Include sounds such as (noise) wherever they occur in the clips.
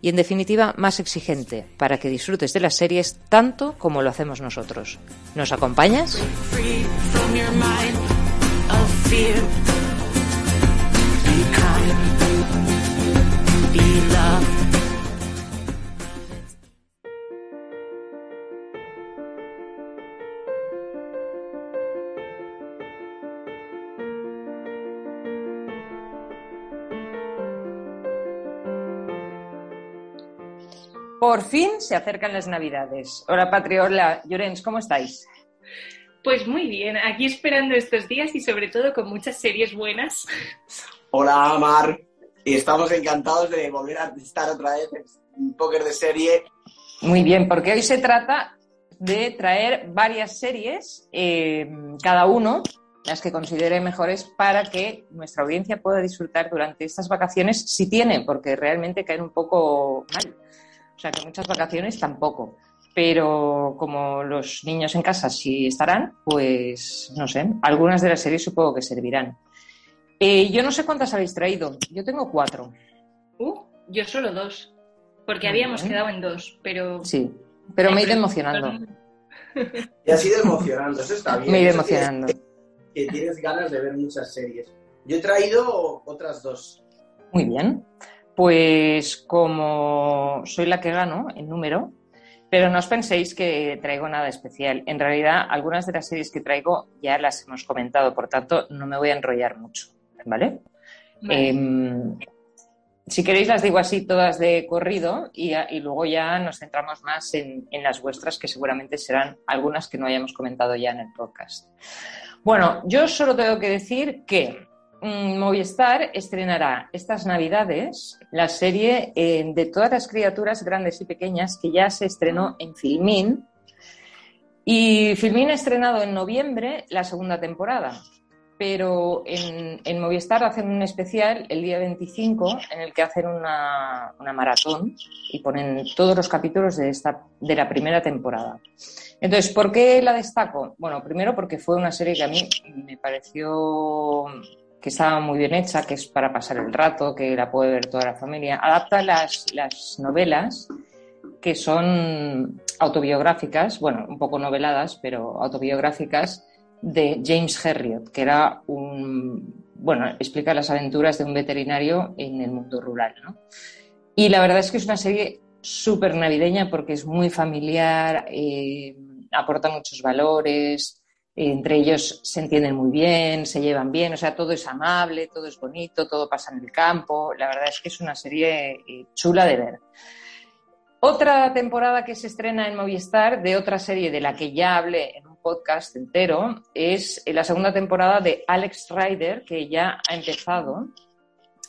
y en definitiva más exigente para que disfrutes de las series tanto como lo hacemos nosotros. ¿Nos acompañas? Por fin se acercan las Navidades. Hola Patria, hola Llorens, ¿cómo estáis? Pues muy bien, aquí esperando estos días y sobre todo con muchas series buenas. Hola Mar, y estamos encantados de volver a estar otra vez en un póker de serie. Muy bien, porque hoy se trata de traer varias series, eh, cada uno las que considere mejores para que nuestra audiencia pueda disfrutar durante estas vacaciones, si tiene, porque realmente caen un poco mal. O sea que muchas vacaciones tampoco. Pero como los niños en casa sí estarán, pues no sé, algunas de las series supongo que servirán. Eh, yo no sé cuántas habéis traído. Yo tengo cuatro. Uh, yo solo dos. Porque habíamos quedado en dos, pero. Sí, pero me he ido emocionando. Y ha sido emocionando, eso está bien. Me he ido emocionando. (laughs) Que, tienes ganas de ver muchas series. Yo he traído otras dos. Muy bien. Pues como soy la que gano en número, pero no os penséis que traigo nada especial. En realidad, algunas de las series que traigo ya las hemos comentado, por tanto, no me voy a enrollar mucho, ¿vale? Em, si queréis, las digo así todas de corrido y, luego ya nos centramos más en, en, las vuestras, que seguramente serán algunas que no hayamos comentado ya en el podcast. Bueno, yo solo tengo que decir que Movistar estrenará estas Navidades la serie eh, de todas las criaturas grandes y pequeñas que ya se estrenó en Filmin. Y Filmin ha estrenado en noviembre la segunda temporada, pero en, Movistar hacen un especial el día 25 en el que hacen una, una maratón y ponen todos los capítulos de, esta, de la primera temporada. Entonces, ¿por qué la destaco? Bueno, primero porque fue una serie que a mí me pareció que estaba muy bien hecha, que es para pasar el rato, que la puede ver toda la familia. Adapta las, las novelas que son autobiográficas, bueno, un poco noveladas, pero autobiográficas de James Herriot, que era un, bueno, explica las aventuras de un veterinario en el mundo rural, ¿no? Y la verdad es que es una serie súper navideña porque es muy familiar, eh, aporta muchos valores, entre ellos se entienden muy bien, se llevan bien, o sea, todo es amable, todo es bonito, todo pasa en el campo. La verdad es que es una serie eh, chula de ver. Otra temporada que se estrena en Movistar de otra serie de la que ya hablé en un podcast entero es la segunda temporada de Alex Rider, que ya ha empezado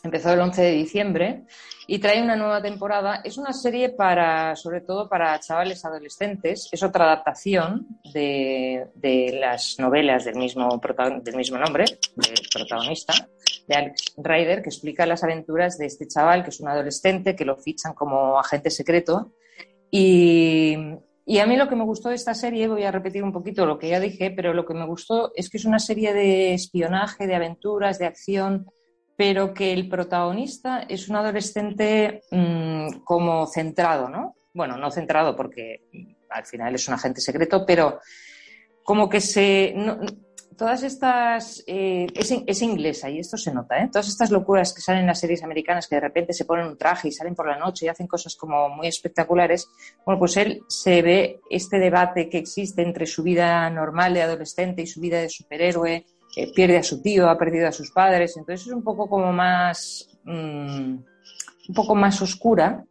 empezó el 11 de diciembre y trae una nueva temporada. Es una serie para, sobre todo para chavales adolescentes. Es otra adaptación de, las novelas del mismo, del mismo nombre, del protagonista, de Alex Ryder, que explica las aventuras de este chaval, que es un adolescente, que lo fichan como agente secreto. Y, y a mí lo que me gustó de esta serie, voy a repetir un poquito lo que ya dije, pero lo que me gustó es que es una serie de espionaje, de aventuras, de acción, pero que el protagonista es un adolescente mm, como centrado, ¿no? Bueno, no centrado porque al final es un agente secreto, pero como que se... todas estas... Eh, es, inglesa y esto se nota, ¿eh? Todas estas locuras que salen en las series americanas que de repente se ponen un traje y salen por la noche y hacen cosas como muy espectaculares, bueno, pues él se ve este debate que existe entre su vida normal de adolescente y su vida de superhéroe, pierde a su tío, ha perdido a sus padres, entonces es un poco como más, mm, un poco más oscura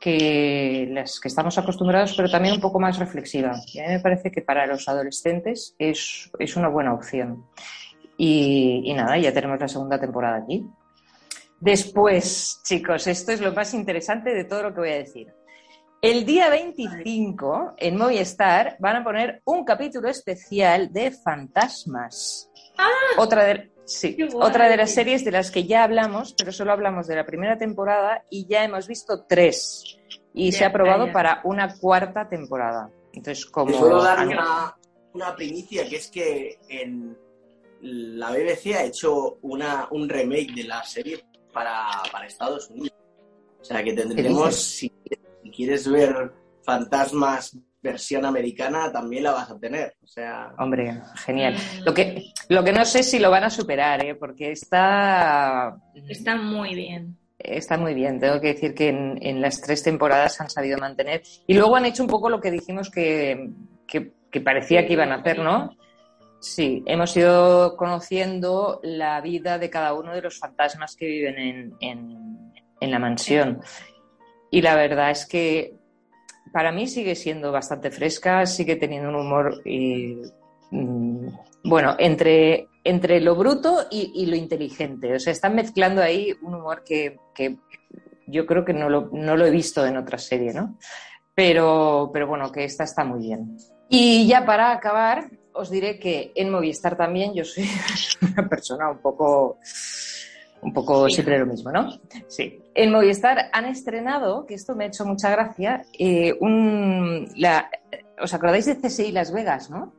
que las que estamos acostumbrados, pero también un poco más reflexiva. Y a mí me parece que para los adolescentes es, una buena opción. Y, y, nada, ya tenemos la segunda temporada aquí. Después, chicos, esto es lo más interesante de todo lo que voy a decir. El día 25 en Movistar van a poner un capítulo especial de fantasmas. Ah, otra de, sí, otra de las series de las que ya hablamos, pero solo hablamos de la primera temporada y ya hemos visto tres. Y se ha aprobado ya. para una cuarta temporada. Entonces, como... Te puedo dar una, una primicia, que es que en la BBC ha hecho una, un remake de la serie para, para Estados Unidos. O sea que tendremos, si quieres ver fantasmas versión americana, también la vas a tener. O sea, Hombre, genial. Mm. Lo que, lo que no sé si lo van a superar, ¿eh? porque está, Está muy bien. está muy bien. Tengo que decir que en, en las tres temporadas han sabido mantener. Y luego han hecho un poco lo que dijimos que, que- que parecía que iban a hacer, ¿no? Sí, hemos ido conociendo la vida de cada uno de los fantasmas que viven en, en- en la mansión. Y la verdad es que para mí sigue siendo bastante fresca, sigue teniendo un humor, eh, mm, bueno, entre, entre lo bruto y, y lo inteligente. O sea, están mezclando ahí un humor que, que yo creo que no lo, no lo he visto en otra serie, ¿no? Pero, pero bueno, que esta está muy bien. Y ya para acabar, os diré que en Movistar también yo soy (laughs) una persona un poco, un poco Sí. siempre lo mismo, ¿no? Sí. En Movistar han estrenado, que esto me ha hecho mucha gracia, eh, un, la, ¿os acordáis de CSI Las Vegas, no?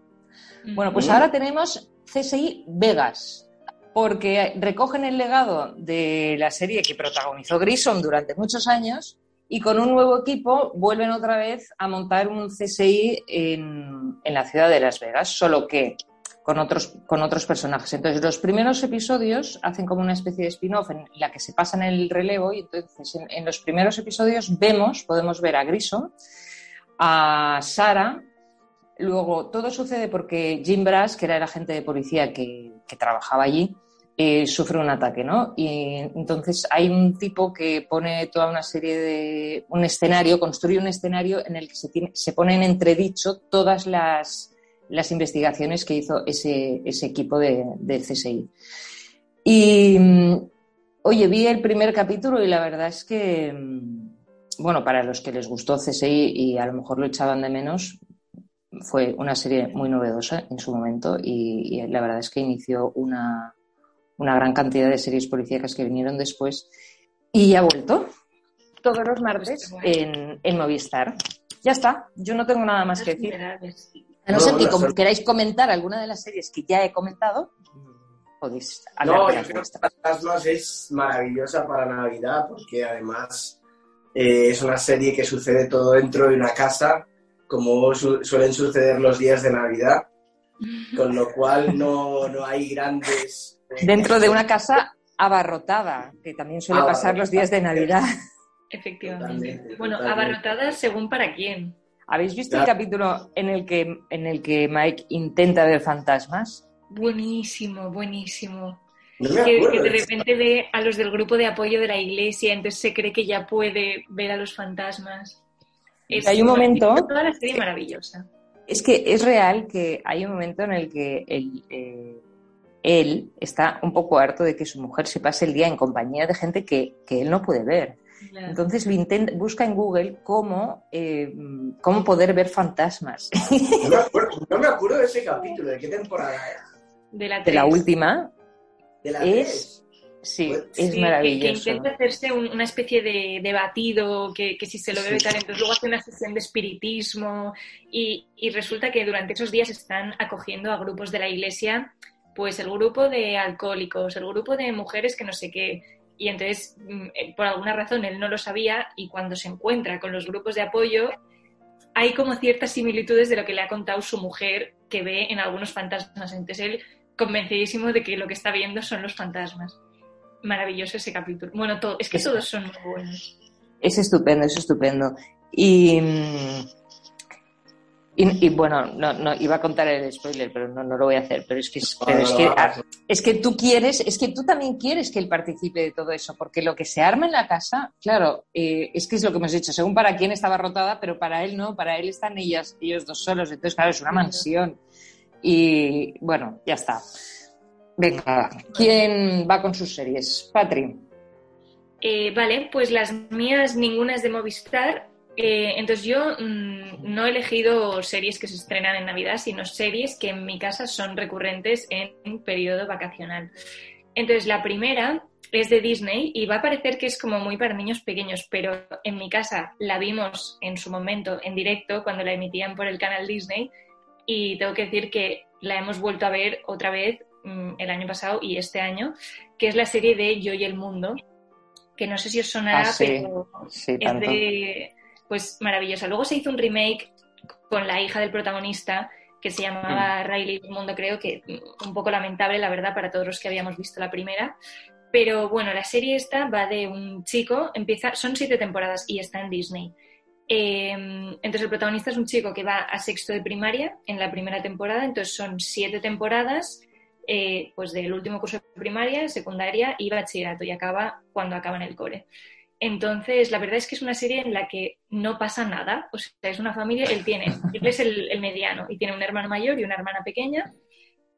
Bueno, pues Mm. ahora tenemos CSI Vegas, porque recogen el legado de la serie que protagonizó Grissom durante muchos años y con un nuevo equipo vuelven otra vez a montar un CSI en, en la ciudad de Las Vegas, solo que con otros, con otros personajes. Entonces, los primeros episodios hacen como una especie de spin-off en la que se pasan el relevo y entonces en, los primeros episodios vemos, podemos ver a Grissom, a Sara, Luego, todo sucede porque Jim Brass, que era el agente de policía que, trabajaba allí, eh, sufre un ataque, ¿no? Y entonces hay un tipo que pone toda una serie de. un escenario, construye un escenario en el que se, tiene- se pone en entredicho todas las, las investigaciones que hizo ese, ese equipo de, del CSI. Y. mm, Oye, vi el primer capítulo y la verdad es que. mm, Bueno, para los que les gustó CSI y a lo mejor lo echaban de menos, fue una serie muy novedosa en su momento y, y la verdad es que inició una, una gran cantidad de series policíacas que vinieron después y ha vuelto todos los martes en, en Movistar. Ya está, yo no tengo nada más que decir. A no No, ser que no, com- solo- queráis comentar alguna de las series que ya he comentado, podéis hablar No, de yo las creo que. Fantasmas es maravillosa para Navidad porque además eh, es una serie que sucede todo dentro de una casa, como su- suelen suceder los días de Navidad, con lo cual no, no hay grandes... eh, Dentro de una casa abarrotada, que también suele pasar los días de Navidad. Efectivamente. Totalmente, bueno, totalmente. abarrotadas según para quién. ¿Habéis visto el capítulo en el que, en el que Mike intenta ver fantasmas? Buenísimo, buenísimo. No Que, de repente ve a los del grupo de apoyo de la iglesia, entonces se cree que ya puede ver a los fantasmas. Es Hay un momento- Toda la serie maravillosa. Es que es real que hay un momento en el que él, eh, él está un poco harto de que su mujer se pase el día en compañía de gente que, que él no puede ver. Claro. Entonces lo intenta, busca en Google cómo, eh, cómo poder ver fantasmas. No me, acuerdo, no me acuerdo de ese capítulo, ¿de qué temporada era? de la, De la última, De la Es- tres. sí, Pues, es Sí, que- Que, maravilloso. intenta hacerse un- una especie de, de batido, que, que si se lo bebe Sí. tal, entonces luego hace una sesión de espiritismo y, y resulta que durante esos días están acogiendo a grupos de la iglesia, pues el grupo de alcohólicos, el grupo de mujeres que no sé qué. Y entonces, mm, eh, por alguna razón, él no lo sabía y cuando se encuentra con los grupos de apoyo, hay como ciertas similitudes de lo que le ha contado su mujer que ve en algunos fantasmas. Entonces él convencidísimo de que lo que está viendo son los fantasmas. Maravilloso ese capítulo. Bueno, todo, es que todos son muy buenos. Es estupendo, es estupendo. Y, mm, y, y bueno, no, no, iba a contar el spoiler, pero no, no lo voy a hacer. Pero es que, es, pero es, que, es que tú quieres, es que tú también quieres que él participe de todo eso, porque lo que se arma en la casa, claro, eh, es que es lo que hemos dicho, según para quién estaba rotada, pero para él no, para él están ellas, ellos dos solos. Entonces, claro, es una mansión. Y bueno, ya está. Venga, ¿quién va con sus series? Patri. Eh, vale, pues las mías ninguna es de Movistar. Eh, entonces yo mm, no he elegido series que se estrenan en Navidad, sino series que en mi casa son recurrentes en periodo vacacional. Entonces la primera es de Disney y va a parecer que es como muy para niños pequeños, pero en mi casa la vimos en su momento en directo cuando la emitían por el canal Disney. Y tengo que decir que la hemos vuelto a ver otra vez mm, el año pasado y este año, que es la serie de Yo y el Mundo, que no sé si os sonará, Ah, sí, pero sí, es de, pues maravillosa. Luego se hizo un remake con la hija del protagonista que se Mm. llamaba Riley del Mundo, creo que mm, un poco lamentable, la verdad, para todos los que habíamos visto la primera. Pero bueno, la serie esta va de un chico, empieza, son siete temporadas y está en Disney. Eh, entonces el protagonista es un chico que va a sexto de primaria en la primera temporada, entonces son siete temporadas eh, pues del último curso de primaria, secundaria y bachillerato y acaba cuando acaba en el cole. Entonces, la verdad es que es una serie en la que no pasa nada. O sea, es una familia, él tiene, él es el, mediano y tiene un hermano mayor y una hermana pequeña.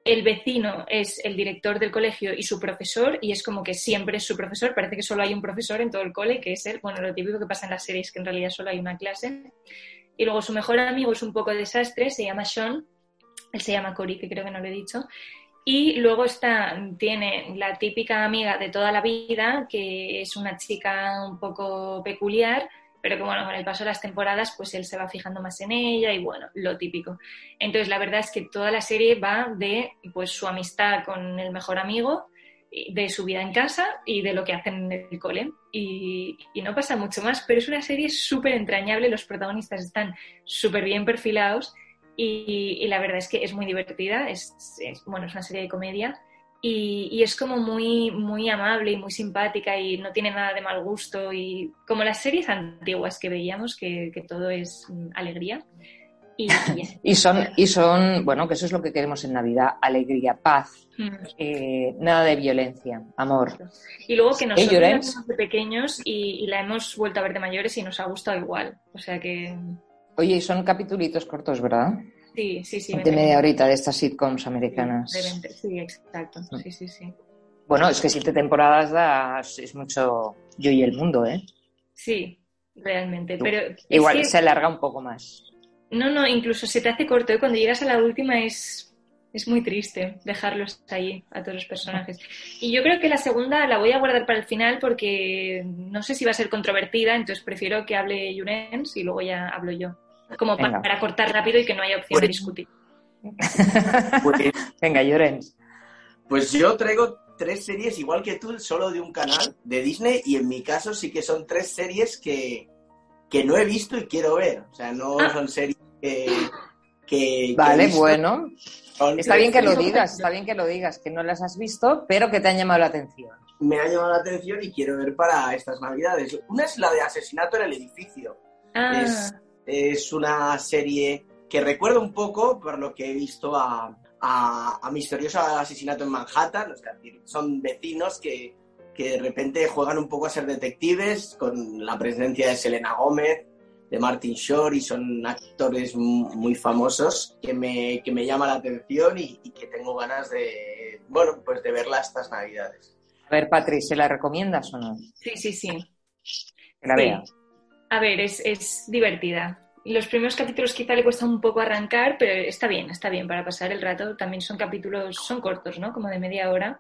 El vecino es el director del colegio y su profesor, y es como que siempre es su profesor. Parece que solo hay un profesor en todo el cole, que es él. Bueno, lo típico que pasa en las series, que en realidad solo hay una clase. Y luego su mejor amigo es un poco desastre, se llama Sean. Él se llama Cory, que creo que no lo he dicho. Y luego está, tiene la típica amiga de toda la vida, que es una chica un poco peculiar, pero que bueno, con el paso de las temporadas, pues él se va fijando más en ella y bueno, lo típico. Entonces, la verdad es que toda la serie va de pues su amistad con el mejor amigo, de su vida en casa y de lo que hacen en el cole. Y, y no pasa mucho más, pero es una serie súper entrañable, los protagonistas están súper bien perfilados y, y la verdad es que es muy divertida, es, es- bueno, es una serie de comedia y, y es como muy, muy amable y muy simpática y no tiene nada de mal gusto y como las series antiguas que veíamos, que, que todo es mm, alegría. Y, y (laughs) son, y son, bueno, que eso es lo que queremos en Navidad, alegría, paz, Mm. eh, nada de violencia, amor. Y luego que nosotros vimos de pequeños y, y la hemos vuelto a ver de mayores y nos ha gustado igual. O sea que Oye, y son capitulitos cortos, ¿verdad? sí, sí, sí. de media horita de estas sitcoms americanas. 20, Sí, exacto. Sí, sí, sí. Bueno, es que siete temporadas da, es mucho yo y el mundo, ¿eh? Sí, realmente. Pero Igual que- se alarga un poco más. No, no, incluso se te hace corto. ¿eh? Cuando llegas a la última es, es muy triste dejarlos ahí, a todos los personajes. Y yo creo que la segunda la voy a guardar para el final porque no sé si va a ser controvertida, entonces prefiero que hable Yurens y luego ya hablo yo. Como para cortar rápido y que no haya opción de Pues- discutir. Pues, (laughs) Venga, Llorens. pues yo traigo tres series igual que tú, solo de un canal de Disney, y en mi caso sí que son tres series que, que no he visto y quiero ver. O sea, no Ah. son series que. Vale, bueno. son Está bien que lo digas, está bien que lo digas, que no las has visto, pero que te han llamado la atención. Me ha llamado la atención y quiero ver para estas navidades. Una es la de Asesinato en el Edificio. Ah, Es, es una serie que recuerda un poco, por lo que he visto, a, a, a Misterioso Asesinato en Manhattan. Es decir, son vecinos que, que de repente juegan un poco a ser detectives con la presencia de Selena Gómez, de Martin Short y son actores mu- muy famosos que me, que me llama la atención y, y que tengo ganas de, bueno, pues de verla estas navidades. A ver, Patri, ¿se la recomiendas o no? sí, sí, sí. Que la Sí. vea. A ver, es, es divertida. Los primeros capítulos quizá le cuesta un poco arrancar, pero está bien, está bien para pasar el rato. También son capítulos, son cortos, ¿no? Como de media hora.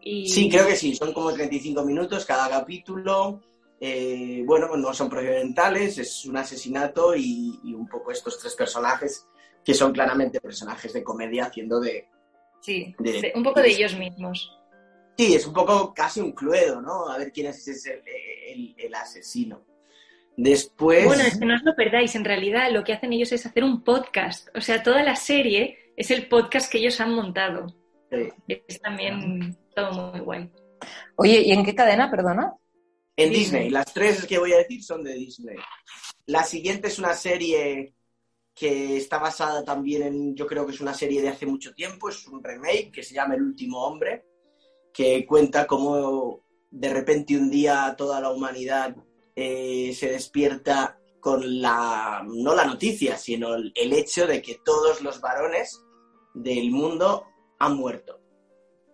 Y... Sí, creo que sí, son como 35 minutos cada capítulo. Eh, bueno, no son procedimentales, es un asesinato y, y un poco estos tres personajes que son claramente personajes de comedia haciendo de... Sí, de- de- un poco de ellos mismos. Sí, es un poco casi un cluedo, ¿no? A ver quién es ese, el, el- el asesino. Después... Bueno, es que no os lo perdáis, en realidad lo que hacen ellos es hacer un podcast. O sea, toda la serie es el podcast que ellos han montado. Es también todo muy guay. Oye, ¿y en qué cadena, perdona? En Disney. Disney. Las tres que voy a decir son de Disney. La siguiente es una serie que está basada también en, yo creo que es una serie de hace mucho tiempo, es un remake que se llama El último hombre, que cuenta cómo de repente un día toda la humanidad eh, se despierta con la, no la noticia, sino el, hecho de que todos los varones del mundo han muerto.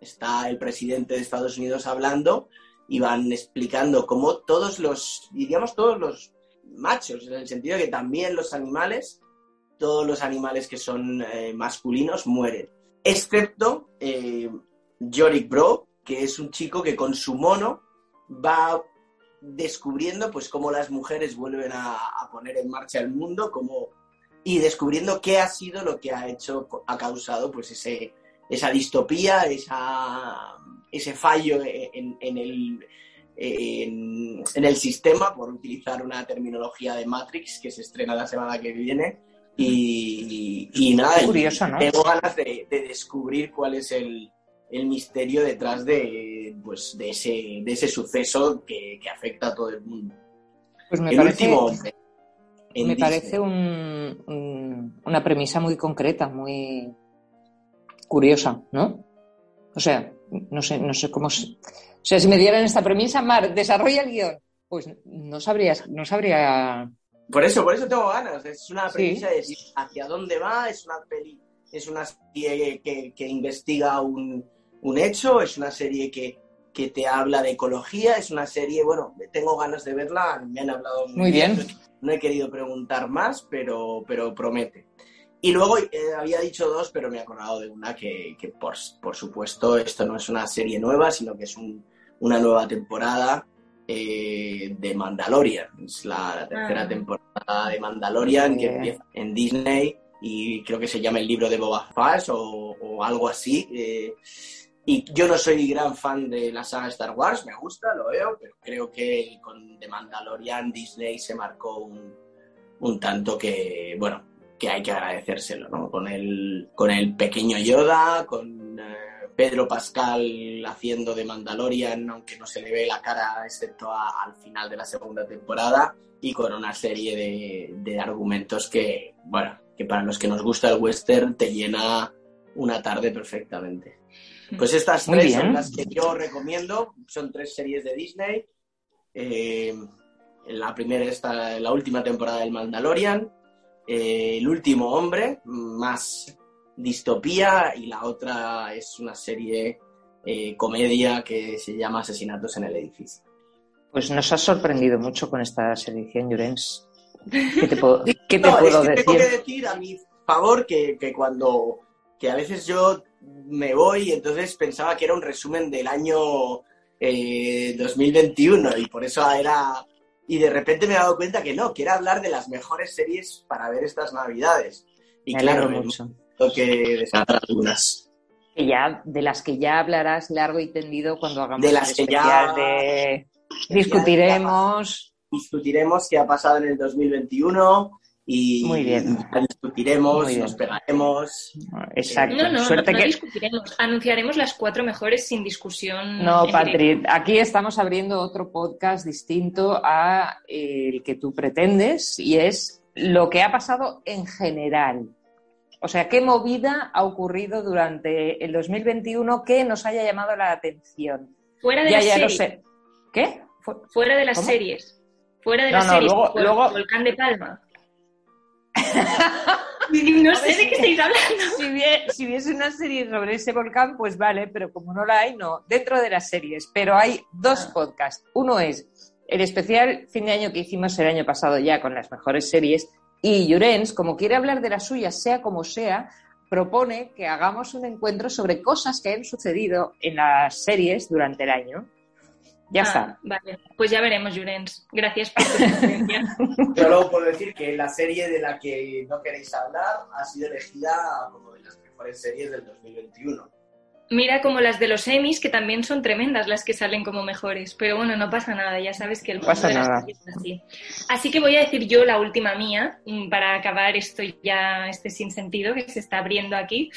Está el presidente de Estados Unidos hablando y van explicando cómo todos los, diríamos todos los machos, en el sentido de que también los animales, todos los animales que son eh, masculinos mueren, excepto eh, Yorick Bro, que es un chico que con su mono va descubriendo pues cómo las mujeres vuelven a, poner en marcha el mundo, cómo, y descubriendo qué ha sido lo que ha hecho, ha causado pues ese, esa distopía, esa, ese fallo en, el, en, el sistema, por utilizar una terminología de Matrix que se estrena la semana que viene. Y, nada, Curioso, ¿no? tengo ganas de, descubrir cuál es el, misterio detrás de, pues, de, ese, de ese suceso que, afecta a todo el mundo. Pues me parece, me parece una premisa muy concreta, muy curiosa, ¿no? O sea, no sé, no sé cómo. O sea, si me dieran esta premisa, Mar, desarrolla el guion. Pues no sabrías, no sabría. Por eso, por eso tengo ganas. Es una premisa de decir hacia dónde va, es una peli, es una serie que, investiga un, hecho, es una serie que, te habla de ecología, es una serie, bueno, tengo ganas de verla, me han hablado muy, bien. No he querido preguntar más, pero, pero promete. Y luego eh, había dicho dos, pero me he acordado de una que, por, supuesto, esto no es una serie nueva, sino que es una nueva temporada eh, de Mandalorian. Es la, tercera ah. temporada de Mandalorian que empieza en Disney y creo que se llama el libro de Boba Fett o, algo así. Eh, y yo no soy gran fan de la saga Star Wars, me gusta, lo veo, pero creo que con The Mandalorian Disney se marcó un, un tanto que, bueno, que hay que agradecérselo, ¿no? Con el, con el pequeño Yoda, con eh, Pedro Pascal haciendo de Mandalorian, aunque no se le ve la cara excepto al final de la segunda temporada, y con una serie de, argumentos que, bueno, que para los que nos gusta el western te llena una tarde perfectamente. Pues estas tres son las que yo recomiendo, son tres series de Disney. Eh, la primera está la última temporada del Mandalorian, eh, el último hombre, más distopía, y la otra es una serie eh, comedia que se llama Asesinatos en el edificio. Pues nos has sorprendido mucho con esta selección, Llorens. (laughs) ¿Qué te puedo, ¿qué te puedo decir? Tengo que decir a mi favor que, que cuando que a veces yo me voy y entonces pensaba que era un resumen del año 2021 eh, y por eso era y de repente me he dado cuenta que no, quiero hablar de las mejores series para ver estas navidades. Y claro, mucho. que desatar algunas. Que ya, de las que ya hablarás largo y tendido cuando hagamos de las que ya de... discutiremos. Discutiremos qué ha pasado en el 2021 y Muy bien. discutiremos, nos pegaremos. Exacto. No, no, no, discutiremos. Anunciaremos las cuatro mejores sin discusión. No, Patri, aquí estamos abriendo otro podcast distinto a el que tú pretendes y es lo que ha pasado en general. O sea, ¿qué movida ha ocurrido durante el 2021 que nos haya llamado la atención? Fuera de las series. ¿Qué? Fuera de las series. Fuera de las series. luego... Volcán de Palma. (laughs) no sé de qué estáis hablando. (laughs) Si, hubiese una serie sobre ese volcán, pues vale, pero como no la hay, no. Dentro de las series. Pero hay dos ah. podcasts. Uno es el especial fin de año que hicimos el año pasado ya con las mejores series. Y Llorens, como quiere hablar de las suyas, sea como sea, propone que hagamos un encuentro sobre cosas que han sucedido en las series durante el año. Ya ah, está. Vale, pues ya veremos, Jurens. Gracias por tu presencia. (laughs) Yo luego puedo decir que la serie de la que no queréis hablar ha sido elegida como de las mejores series del 2021. Mira como las de los Emmys, que también son tremendas las que salen como mejores. Pero bueno, no pasa nada, ya sabes que el mundo pasa nada. es así. Así que voy a decir yo la última mía, mm, para acabar esto ya, este sin sentido que se está abriendo aquí.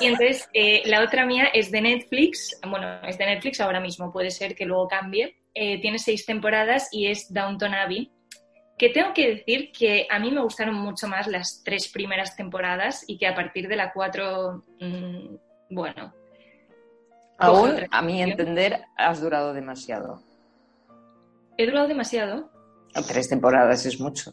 Y entonces, (laughs) eh, la otra mía es de Netflix. Bueno, es de Netflix ahora mismo, puede ser que luego cambie. Eh, tiene seis temporadas y es Downton Abbey. Que tengo que decir que a mí me gustaron mucho más las tres primeras temporadas y que a partir de la cuatro, mm, bueno, Aún, a mi entender, has durado demasiado. ¿He durado demasiado? Tres temporadas es mucho.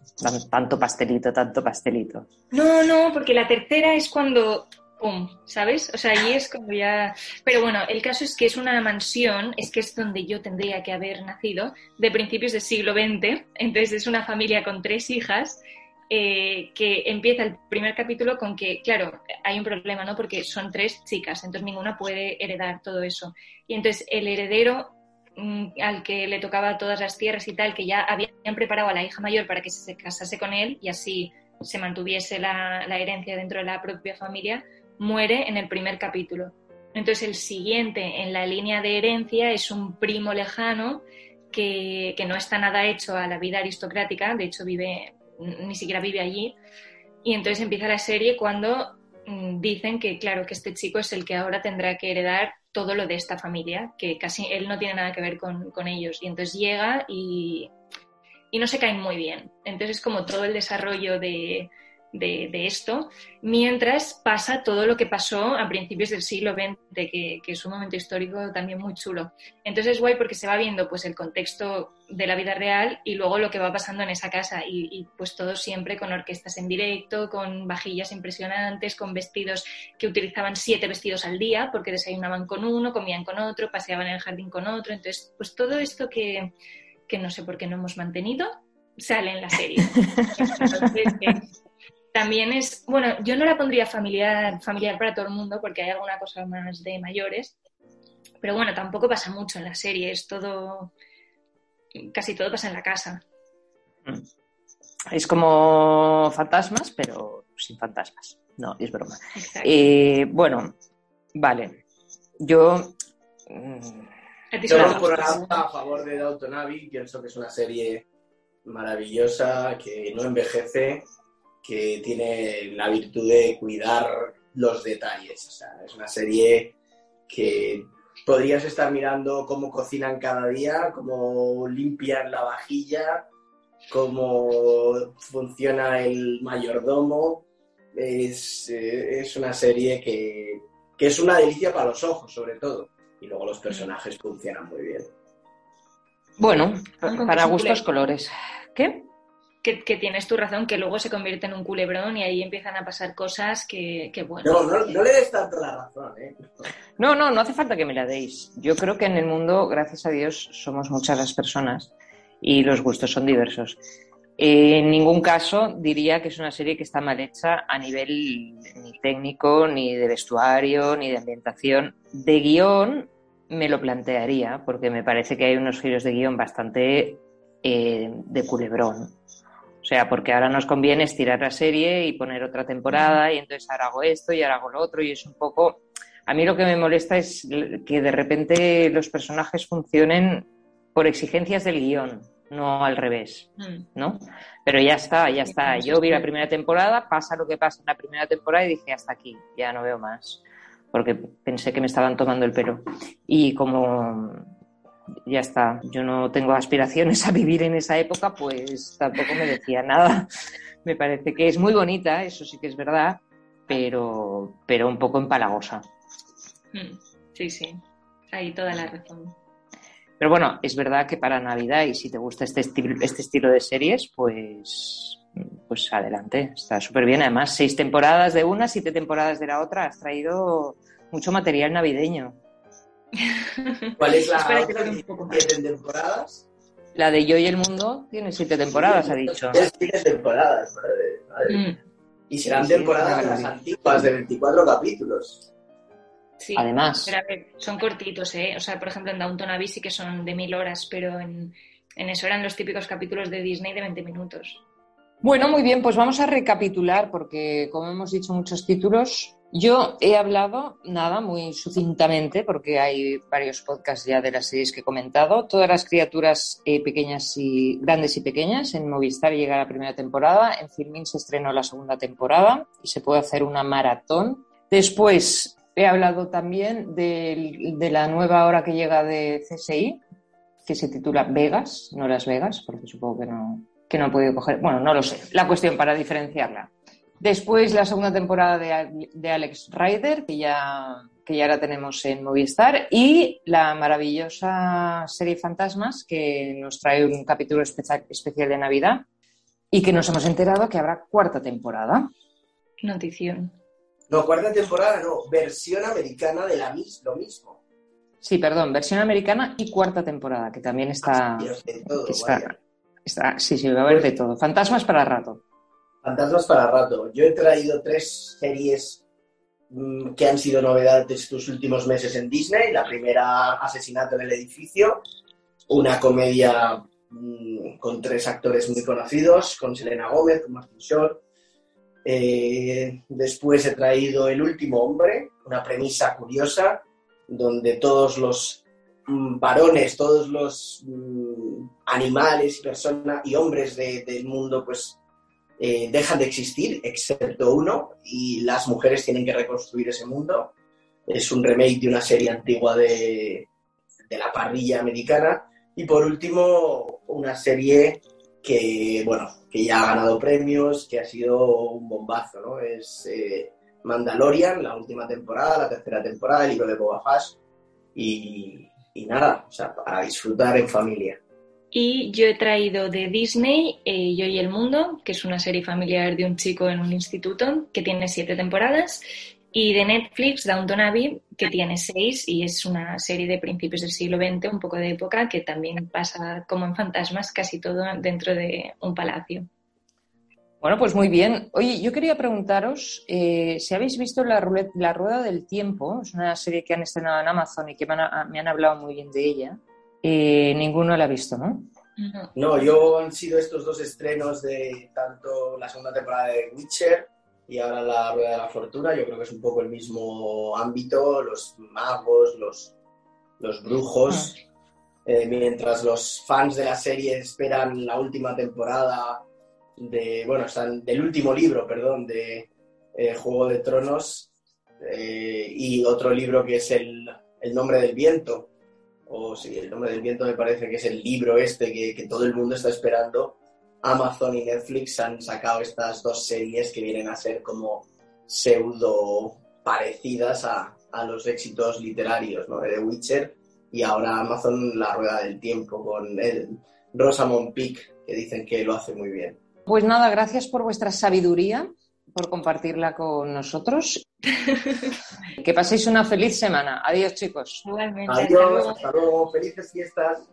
Tanto pastelito, tanto pastelito. No, no, porque la tercera es cuando pum, ¿sabes? O sea, ahí es como ya... Pero bueno, el caso es que es una mansión, es que es donde yo tendría que haber nacido, de principios del siglo XX, entonces es una familia con tres hijas. Eh, que empieza el primer capítulo con que, claro, hay un problema, ¿no? Porque son tres chicas, entonces ninguna puede heredar todo eso. Y entonces el heredero mm, al que le tocaba todas las tierras y tal, que ya habían preparado a la hija mayor para que se casase con él y así se mantuviese la, la herencia dentro de la propia familia, muere en el primer capítulo. Entonces el siguiente en la línea de herencia es un primo lejano que, no está nada hecho a la vida aristocrática, de hecho vive, ni siquiera vive allí. Y entonces empieza la serie cuando mm, dicen que, claro, que este chico es el que ahora tendrá que heredar todo lo de esta familia, que casi él no tiene nada que ver con, con ellos. Y entonces llega y, y no se caen muy bien. Entonces es como todo el desarrollo de, de, esto, mientras pasa todo lo que pasó a principios del siglo XX, que, es un momento histórico también muy chulo. Entonces es guay porque se va viendo pues el contexto de la vida real y luego lo que va pasando en esa casa y, pues todo siempre con orquestas en directo, con vajillas impresionantes, con vestidos que utilizaban siete vestidos al día porque desayunaban con uno, comían con otro, paseaban en el jardín con otro. Entonces, pues todo esto que, que no sé por qué no hemos mantenido, sale en la serie. (laughs) también es, bueno, yo no la pondría familiar, familiar para todo el mundo porque hay alguna cosa más de mayores, pero bueno, tampoco pasa mucho en la serie, es todo, casi todo pasa en la casa. Mm. Es como fantasmas, pero sin fantasmas. No, es broma. Eh, bueno, vale. Yo... Yo por a favor de Downton Abbey, pienso que es una serie maravillosa, que no envejece que tiene la virtud de cuidar los detalles. O sea, es una serie que podrías estar mirando cómo cocinan cada día, cómo limpian la vajilla, cómo funciona el mayordomo. Es, eh, una serie que, que, es una delicia para los ojos, sobre todo. Y luego los personajes funcionan muy bien. Bueno, para gustos colores. ¿Qué? Que, tienes tu razón, que luego se convierte en un culebrón y ahí empiezan a pasar cosas que, bueno. No, no, le des tanto la razón, ¿eh? No, no, no hace falta que me la deis. Yo creo que en el mundo, gracias a Dios, somos muchas las personas y los gustos son diversos. en ningún caso diría que es una serie que está mal hecha a nivel ni técnico, ni de vestuario, ni de ambientación. De guion me lo plantearía, porque me parece que hay unos giros de guion bastante eh, de culebrón. O sea, porque ahora nos conviene estirar la serie y poner otra temporada y entonces ahora hago esto y ahora hago lo otro y es un poco... A mí lo que me molesta es que de repente los personajes funcionen por exigencias del guion, no al revés, mm. ¿no? Pero ya está, ya está. Yo vi la primera temporada, pasa lo que pasa en la primera temporada y dije hasta aquí, ya no veo más, porque pensé que me estaban tomando el pelo. Y como ya está. Yo no tengo aspiraciones (laughs) a vivir en esa época, pues tampoco me decía nada. Me parece que es muy bonita, eso sí que es verdad, pero, pero un poco empalagosa. Mm, sí, sí, hay toda la razón. Pero bueno, es verdad que para Navidad y si te gusta este, estilo, este estilo de series, pues, pues adelante, está súper bien. Además, seis temporadas de una, siete temporadas de la otra, has traído mucho material navideño. (laughs) ¿Cuál es la Espera, que temporadas? La de Yo y el Mundo tiene siete temporadas, ha dicho. Siete temporadas, madre, mm. Y serán temporadas las antiguas de 24 capítulos. Sí, además. son cortitos, ¿eh? O sea, por ejemplo, en Downton Abbey sí que son de mil horas, pero en, en eso eran los típicos capítulos de Disney de 20 minutos. Bueno, muy bien, pues vamos a recapitular porque, como hemos dicho, muchos títulos. Yo he hablado, nada, muy sucintamente, porque hay varios podcasts ya de las series que he comentado. Todas las criaturas eh, pequeñas y grandes y pequeñas en Movistar llega la primera temporada. En Filmin se estrenó la segunda temporada y se puede hacer una maratón. Después he hablado también de, la nueva hora que llega de CSI, que se titula Vegas, no Las Vegas, porque supongo que no, que no he podido coger. Bueno, no lo sé. La cuestión para diferenciarla. Después la segunda temporada de, Alex Rider, que ya, que ya la tenemos en Movistar, y la maravillosa serie Fantasmas, que nos trae un capítulo especial, especial de Navidad, y que nos hemos enterado que habrá cuarta temporada. Notición. No, cuarta temporada no, versión americana de la mis, lo mismo. Sí, perdón, versión americana y cuarta temporada, que también está. de todo, que está- está- sí, sí, va a haber de todo. Fantasmas para rato. Fantasmas para rato. Yo he traído tres series mm, que han sido novedad de estos últimos meses en Disney. La primera, Asesinato en el edificio, una comedia mm, con tres actores muy conocidos, con Selena Gómez, con Martin Short. Eh, después he traído El último hombre, una premisa curiosa, donde todos los mm, varones, todos los animales personas y hombres de- del mundo, pues eh, dejan de existir, excepto uno, y las mujeres tienen que reconstruir ese mundo. Es un remake de una serie antigua de, de la parrilla americana. Y por último, una serie que, bueno, que ya ha ganado premios, que ha sido un bombazo, ¿no? Es eh, Mandalorian, la última temporada, la tercera temporada, el libro de Boba Fett. Y, y nada, o sea, para disfrutar en familia. Y yo he traído de Disney eh, Yo y el Mundo, que es una serie familiar de un chico en un instituto que tiene siete temporadas, y de Netflix Downton Abbey, que tiene seis y es una serie de principios del siglo XX, un poco de época, que también pasa como en fantasmas, casi todo dentro de un palacio. Bueno, pues muy bien. Oye, yo quería preguntaros eh, si habéis visto la, la Rueda del Tiempo, es una serie que han estrenado en Amazon y que me han, me han hablado muy bien de ella. Eh, ninguno la ha visto, ¿no? No. Yo han sido estos dos estrenos de tanto la segunda temporada de Witcher y ahora la Rueda de la Fortuna. Yo creo que es un poco el mismo ámbito, los magos, los, los brujos. Eh, mientras los fans de la serie esperan la última temporada de, bueno, están del último libro, perdón, de eh, Juego de Tronos eh, y otro libro que es el, el Nombre del Viento. O sí, el Nombre del Viento me parece que es el libro este que, que todo el mundo está esperando. Amazon y Netflix han sacado estas dos series que vienen a ser como pseudo parecidas a, a los éxitos literarios ¿no? de The Witcher y ahora Amazon La Rueda del Tiempo con el Rosamund Pike que dicen que lo hace muy bien. Pues nada, gracias por vuestra sabiduría, por compartirla con nosotros. que paséis una feliz semana. Adiós, chicos. Igualmente, Adiós, hasta luego, felices fiestas.